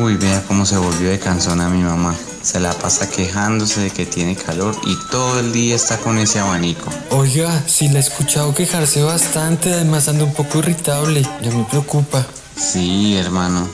Uy, vea cómo se volvió de cansona mi mamá. Se la pasa quejándose de que tiene calor y todo el día está con ese abanico. Oiga, sí la he escuchado quejarse bastante, además anda un poco irritable. Ya me preocupa. Sí, hermano.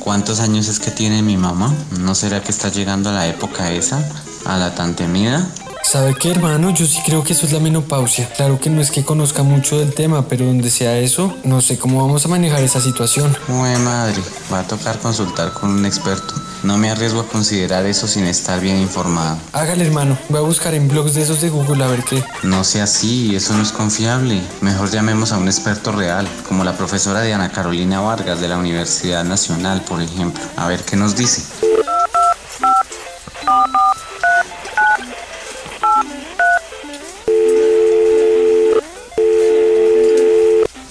¿Cuántos años es que tiene mi mamá? ¿No será que está llegando a la época esa? ¿A la tan temida? ¿Sabe qué, hermano? Yo sí creo que eso es la menopausia. Claro que no es que conozca mucho del tema, pero donde sea eso, no sé cómo vamos a manejar esa situación. Uy, madre, va a tocar consultar con un experto. No me arriesgo a considerar eso sin estar bien informado. Hágale, hermano. Voy a buscar en blogs de esos de Google a ver qué. No sea así, eso no es confiable. Mejor llamemos a un experto real, como la profesora Diana Carolina Vargas de la Universidad Nacional, por ejemplo. A ver qué nos dice.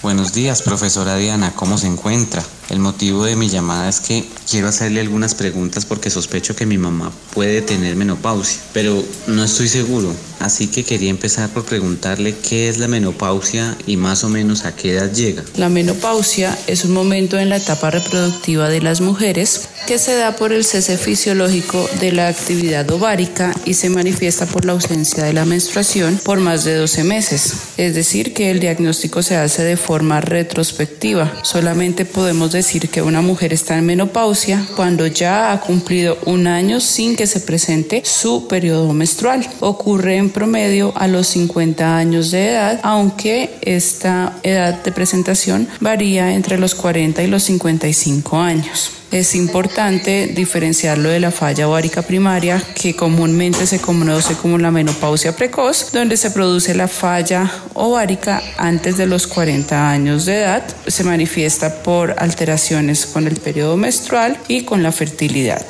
Buenos días, profesora Diana, ¿cómo se encuentra? El motivo de mi llamada es que quiero hacerle algunas preguntas porque sospecho que mi mamá puede tener menopausia, pero no estoy seguro, así que quería empezar por preguntarle qué es la menopausia y más o menos a qué edad llega. La menopausia es un momento en la etapa reproductiva de las mujeres que se da por el cese fisiológico de la actividad ovárica y se manifiesta por la ausencia de la menstruación por más de 12 meses. Es decir, que el diagnóstico se hace de forma retrospectiva. Solamente podemos decir que una mujer está en menopausia cuando ya ha cumplido un año sin que se presente su periodo menstrual. Ocurre en promedio a los 50 años de edad, aunque esta edad de presentación varía entre los 40 y los 55 años. Es importante diferenciarlo de la falla ovárica primaria, que comúnmente se conoce como la menopausia precoz, donde se produce la falla ovárica antes de los 40 años de edad. Se manifiesta por alteraciones con el periodo menstrual y con la fertilidad.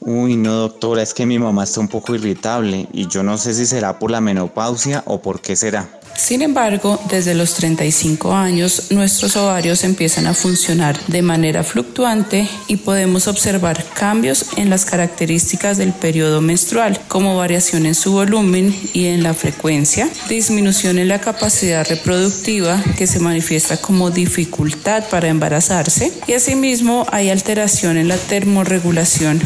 Uy, no, doctora, es que mi mamá está un poco irritable y yo no sé si será por la menopausia o por qué será. Sin embargo, desde los 35 años, nuestros ovarios empiezan a funcionar de manera fluctuante y podemos observar cambios en las características del periodo menstrual, como variación en su volumen y en la frecuencia, disminución en la capacidad reproductiva que se manifiesta como dificultad para embarazarse y asimismo hay alteración en la termorregulación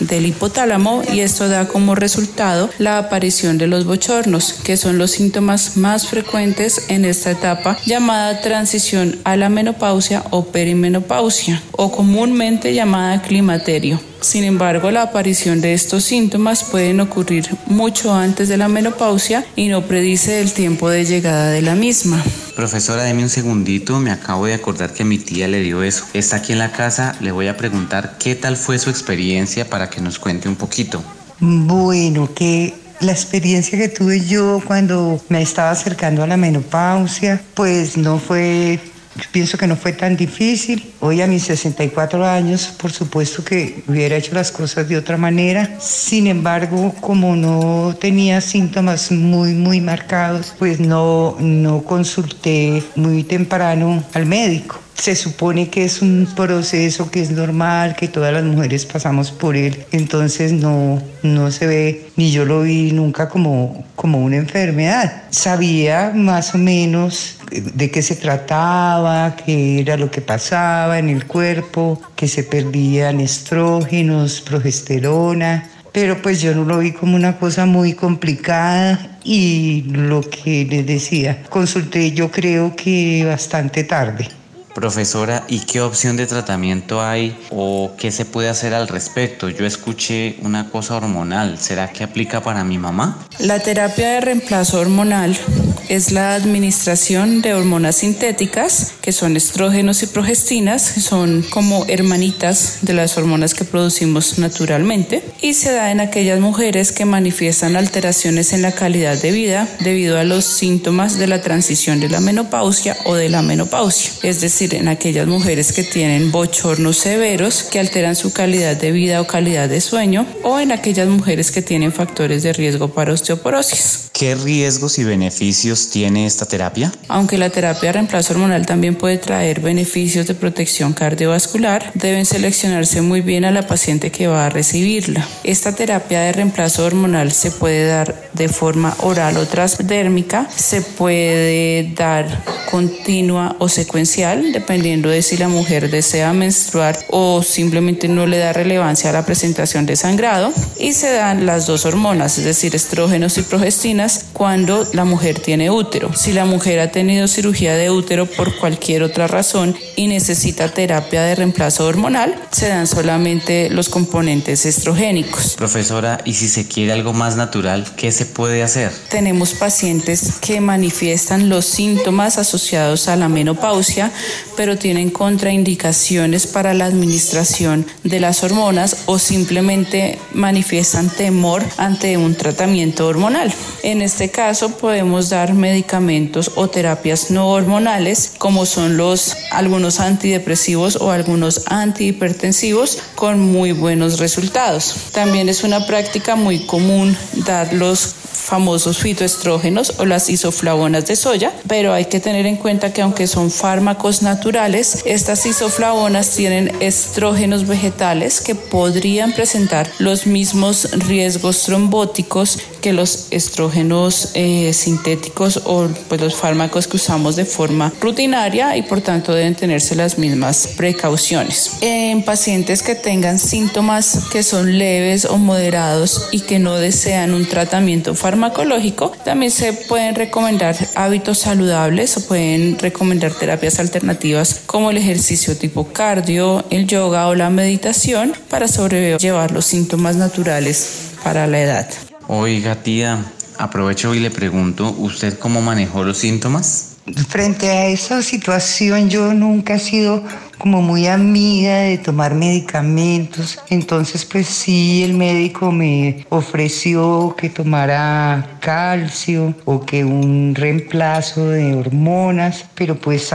del hipotálamo y esto da como resultado la aparición de los bochornos, que son los síntomas más frecuentes en esta etapa llamada transición a la menopausia o perimenopausia o comúnmente llamada climaterio. Sin embargo, la aparición de estos síntomas pueden ocurrir mucho antes de la menopausia y no predice el tiempo de llegada de la misma. Profesora, deme un segundito, me acabo de acordar que mi tía le dio eso. Está aquí en la casa, le voy a preguntar qué tal fue su experiencia para que nos cuente un poquito. Bueno, que la experiencia que tuve yo cuando me estaba acercando a la menopausia, pues no fue pienso que no fue tan difícil. Hoy a mis 64 años, por supuesto que hubiera hecho las cosas de otra manera. Sin embargo, como no tenía síntomas muy, muy marcados, pues no, no consulté muy temprano al médico. Se supone que es un proceso que es normal, que todas las mujeres pasamos por él, entonces no, no se ve, ni yo lo vi nunca como, como una enfermedad. Sabía más o menos de qué se trataba, qué era lo que pasaba en el cuerpo, que se perdían estrógenos, progesterona, pero pues yo no lo vi como una cosa muy complicada y lo que les decía, consulté yo creo que bastante tarde. Profesora, ¿y qué opción de tratamiento hay o qué se puede hacer al respecto? Yo escuché una cosa hormonal, ¿será que aplica para mi mamá? La terapia de reemplazo hormonal es la administración de hormonas sintéticas, que son estrógenos y progestinas, que son como hermanitas de las hormonas que producimos naturalmente, y se da en aquellas mujeres que manifiestan alteraciones en la calidad de vida debido a los síntomas de la transición de la menopausia o de la menopausia, es decir, en aquellas mujeres que tienen bochornos severos que alteran su calidad de vida o calidad de sueño, o en aquellas mujeres que tienen factores de riesgo para osteoporosis. ¿Qué riesgos y beneficios tiene esta terapia? Aunque la terapia de reemplazo hormonal también puede traer beneficios de protección cardiovascular, deben seleccionarse muy bien a la paciente que va a recibirla. Esta terapia de reemplazo hormonal se puede dar de forma oral o transdérmica, se puede dar continua o secuencial, dependiendo de si la mujer desea menstruar o simplemente no le da relevancia a la presentación de sangrado, y se dan las dos hormonas, es decir, estrógenos y progestinas, cuando la mujer tiene útero. Si la mujer ha tenido cirugía de útero por cualquier otra razón y necesita terapia de reemplazo hormonal, se dan solamente los componentes estrogénicos. Profesora, ¿y si se quiere algo más natural, qué se puede hacer? Tenemos pacientes que manifiestan los síntomas asociados a la menopausia, pero tienen contraindicaciones para la administración de las hormonas o simplemente manifiestan temor ante un tratamiento hormonal. En este caso podemos dar medicamentos o terapias no hormonales como son los algunos antidepresivos o algunos antihipertensivos con muy buenos resultados. También es una práctica muy común dar los famosos fitoestrógenos o las isoflavonas de soya, pero hay que tener en cuenta que aunque son fármacos naturales, estas isoflavonas tienen estrógenos vegetales que podrían presentar los mismos riesgos trombóticos que los estrógenos eh, sintéticos o pues, los fármacos que usamos de forma rutinaria y por tanto deben tenerse las mismas precauciones. En pacientes que tengan síntomas que son leves o moderados y que no desean un tratamiento farmacológico, también se pueden recomendar hábitos saludables o pueden recomendar terapias alternativas como el ejercicio tipo cardio, el yoga o la meditación para sobrellevar los síntomas naturales para la edad. Oiga, tía, aprovecho y le pregunto, ¿usted cómo manejó los síntomas? Frente a esa situación yo nunca he sido como muy amiga de tomar medicamentos, entonces pues sí el médico me ofreció que tomara calcio o que un reemplazo de hormonas, pero pues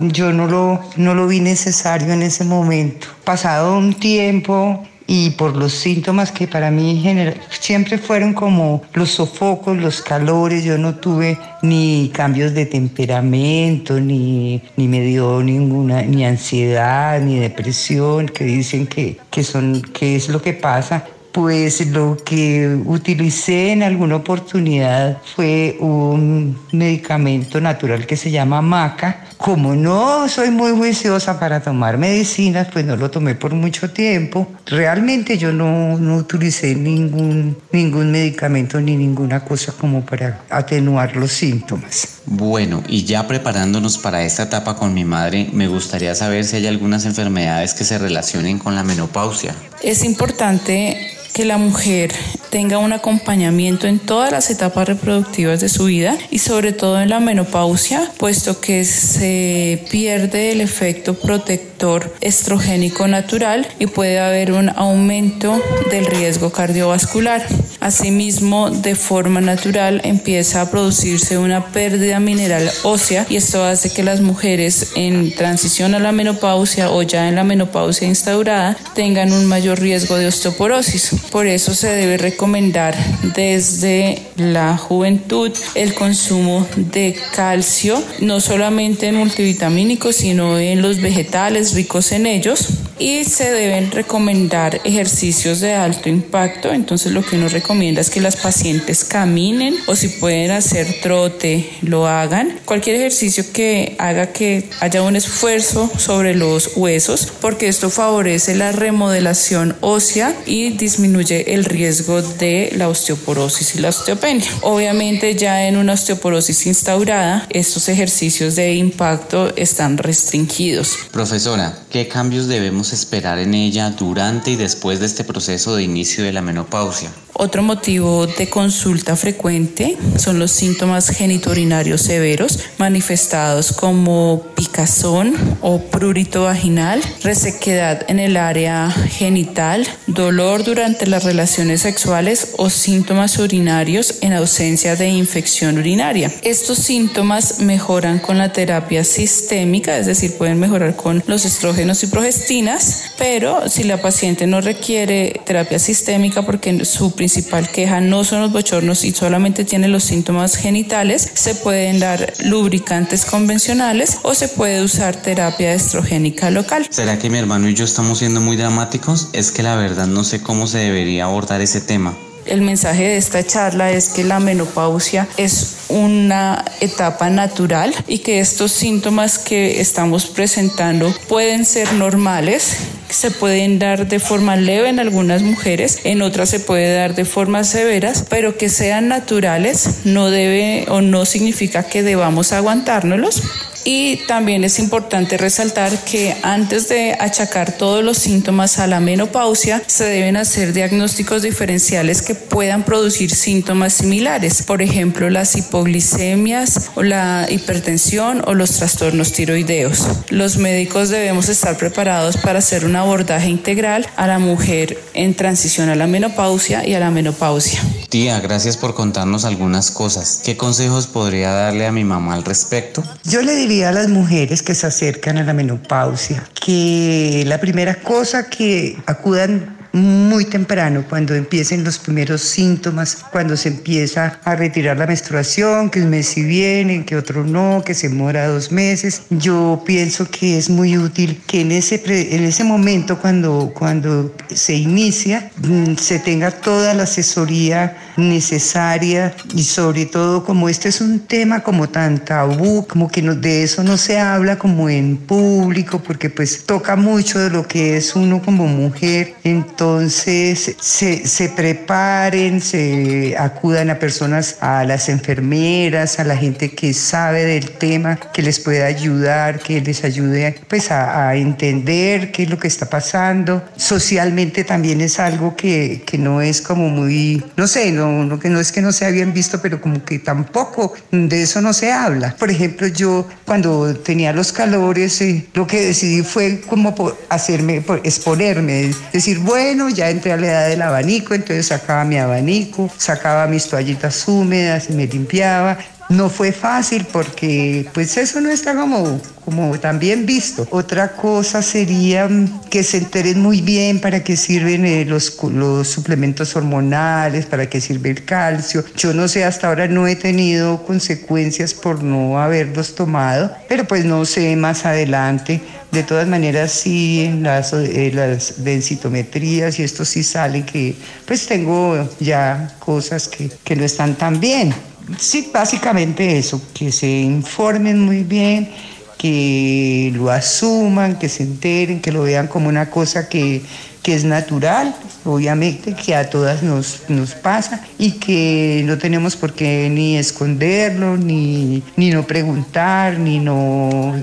yo no lo, no lo vi necesario en ese momento. Pasado un tiempo y por los síntomas que para mí siempre fueron como los sofocos, los calores, yo no tuve ni cambios de temperamento, ni, ni me dio ninguna, ni ansiedad, ni depresión, que dicen que, que, son, que es lo que pasa. Pues lo que utilicé en alguna oportunidad fue un medicamento natural que se llama maca. Como no soy muy juiciosa para tomar medicinas, pues no lo tomé por mucho tiempo. Realmente yo no, no utilicé ningún, ningún medicamento ni ninguna cosa como para atenuar los síntomas. Bueno, y ya preparándonos para esta etapa con mi madre, me gustaría saber si hay algunas enfermedades que se relacionen con la menopausia. Es importante que la mujer tenga un acompañamiento en todas las etapas reproductivas de su vida y sobre todo en la menopausia, puesto que se pierde el efecto protector estrogénico natural y puede haber un aumento del riesgo cardiovascular. Asimismo, de forma natural empieza a producirse una pérdida mineral ósea y esto hace que las mujeres en transición a la menopausia o ya en la menopausia instaurada tengan un mayor riesgo de osteoporosis. Por eso se debe recomendar desde la juventud el consumo de calcio, no solamente en multivitamínicos, sino en los vegetales ricos en ellos. Y se deben recomendar ejercicios de alto impacto. Entonces lo que uno recomienda es que las pacientes caminen o si pueden hacer trote, lo hagan. Cualquier ejercicio que haga que haya un esfuerzo sobre los huesos, porque esto favorece la remodelación ósea y disminuye el riesgo de la osteoporosis y la osteopenia. Obviamente ya en una osteoporosis instaurada, estos ejercicios de impacto están restringidos. Profesora, ¿Qué cambios debemos esperar en ella durante y después de este proceso de inicio de la menopausia? Otro motivo de consulta frecuente son los síntomas genitourinarios severos manifestados como picazón o prurito vaginal, resequedad en el área genital, dolor durante las relaciones sexuales o síntomas urinarios en ausencia de infección urinaria. Estos síntomas mejoran con la terapia sistémica, es decir, pueden mejorar con los estrógenos y progestinas, pero si la paciente no requiere terapia sistémica porque su principal queja no son los bochornos y solamente tiene los síntomas genitales, se pueden dar lubricantes convencionales o se puede usar terapia estrogénica local. ¿Será que mi hermano y yo estamos siendo muy dramáticos? Es que la verdad no sé cómo se debería abordar ese tema. El mensaje de esta charla es que la menopausia es una etapa natural y que estos síntomas que estamos presentando pueden ser normales, se pueden dar de forma leve en algunas mujeres, en otras se puede dar de formas severas, pero que sean naturales no debe o no significa que debamos aguantárnoslos y también es importante resaltar que antes de achacar todos los síntomas a la menopausia, se deben hacer diagnósticos diferenciales que puedan producir síntomas similares. Por ejemplo, las hipoglicemias o la hipertensión o los trastornos tiroideos. Los médicos debemos estar preparados para hacer un abordaje integral a la mujer en transición a la menopausia y a la menopausia. Tía, gracias por contarnos algunas cosas. ¿Qué consejos podría darle a mi mamá al respecto? Yo le diría a las mujeres que se acercan a la menopausia que la primera cosa que acudan muy temprano, cuando empiecen los primeros síntomas, cuando se empieza a retirar la menstruación, que un mes sí viene, que otro no, que se demora dos meses. Yo pienso que es muy útil que en ese, en ese momento, cuando, cuando se inicia, mm, se tenga toda la asesoría necesaria y sobre todo como este es un tema como tan tabú, como que no, de eso no se habla como en público, porque pues toca mucho de lo que es uno como mujer. Entonces se, se preparen, se acudan a personas, a las enfermeras, a la gente que sabe del tema, que les pueda ayudar, que les ayude pues a, a entender qué es lo que está pasando. Socialmente también es algo que, que no es como muy, no sé, no, no, que no es que no se habían visto, pero como que tampoco de eso no se habla. Por ejemplo, yo cuando tenía los calores, eh, lo que decidí fue como hacerme, exponerme, decir, bueno, ya entré a la edad del abanico, entonces sacaba mi abanico, sacaba mis toallitas húmedas y me limpiaba. No fue fácil porque pues eso no está como, como tan bien visto. Otra cosa sería que se enteren muy bien para qué sirven eh, los, los suplementos hormonales, para qué sirve el calcio. Yo no sé, hasta ahora no he tenido consecuencias por no haberlos tomado, pero pues no sé más adelante. De todas maneras, sí, en las, eh, las densitometrías y esto sí sale que pues tengo ya cosas que, que no están tan bien. Sí, básicamente eso, que se informen muy bien, que lo asuman, que se enteren, que lo vean como una cosa que, que es natural, obviamente que a todas nos, nos pasa y que no tenemos por qué ni esconderlo, ni, ni no preguntar, ni no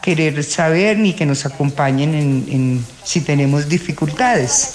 querer saber ni que nos acompañen en, en si tenemos dificultades.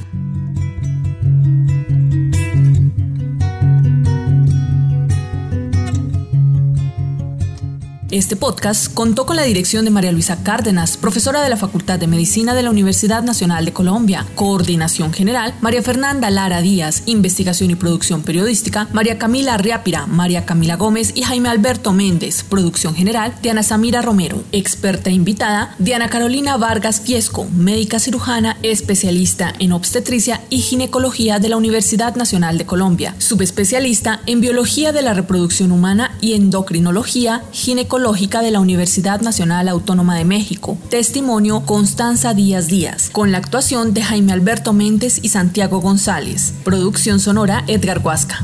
Este podcast contó con la dirección de María Luisa Cárdenas, profesora de la Facultad de Medicina de la Universidad Nacional de Colombia, coordinación general, María Fernanda Lara Díaz, investigación y producción periodística, María Camila Riápira, María Camila Gómez y Jaime Alberto Méndez, producción general, Diana Samira Romero, experta invitada, Diana Carolina Vargas Fiesco, médica cirujana, especialista en obstetricia y ginecología de la Universidad Nacional de Colombia, subespecialista en biología de la reproducción humana y endocrinología, ginecología de la Universidad Nacional Autónoma de México. Testimonio Constanza Díaz Díaz, con la actuación de Jaime Alberto Méndez y Santiago González. Producción sonora Edgar Huasca.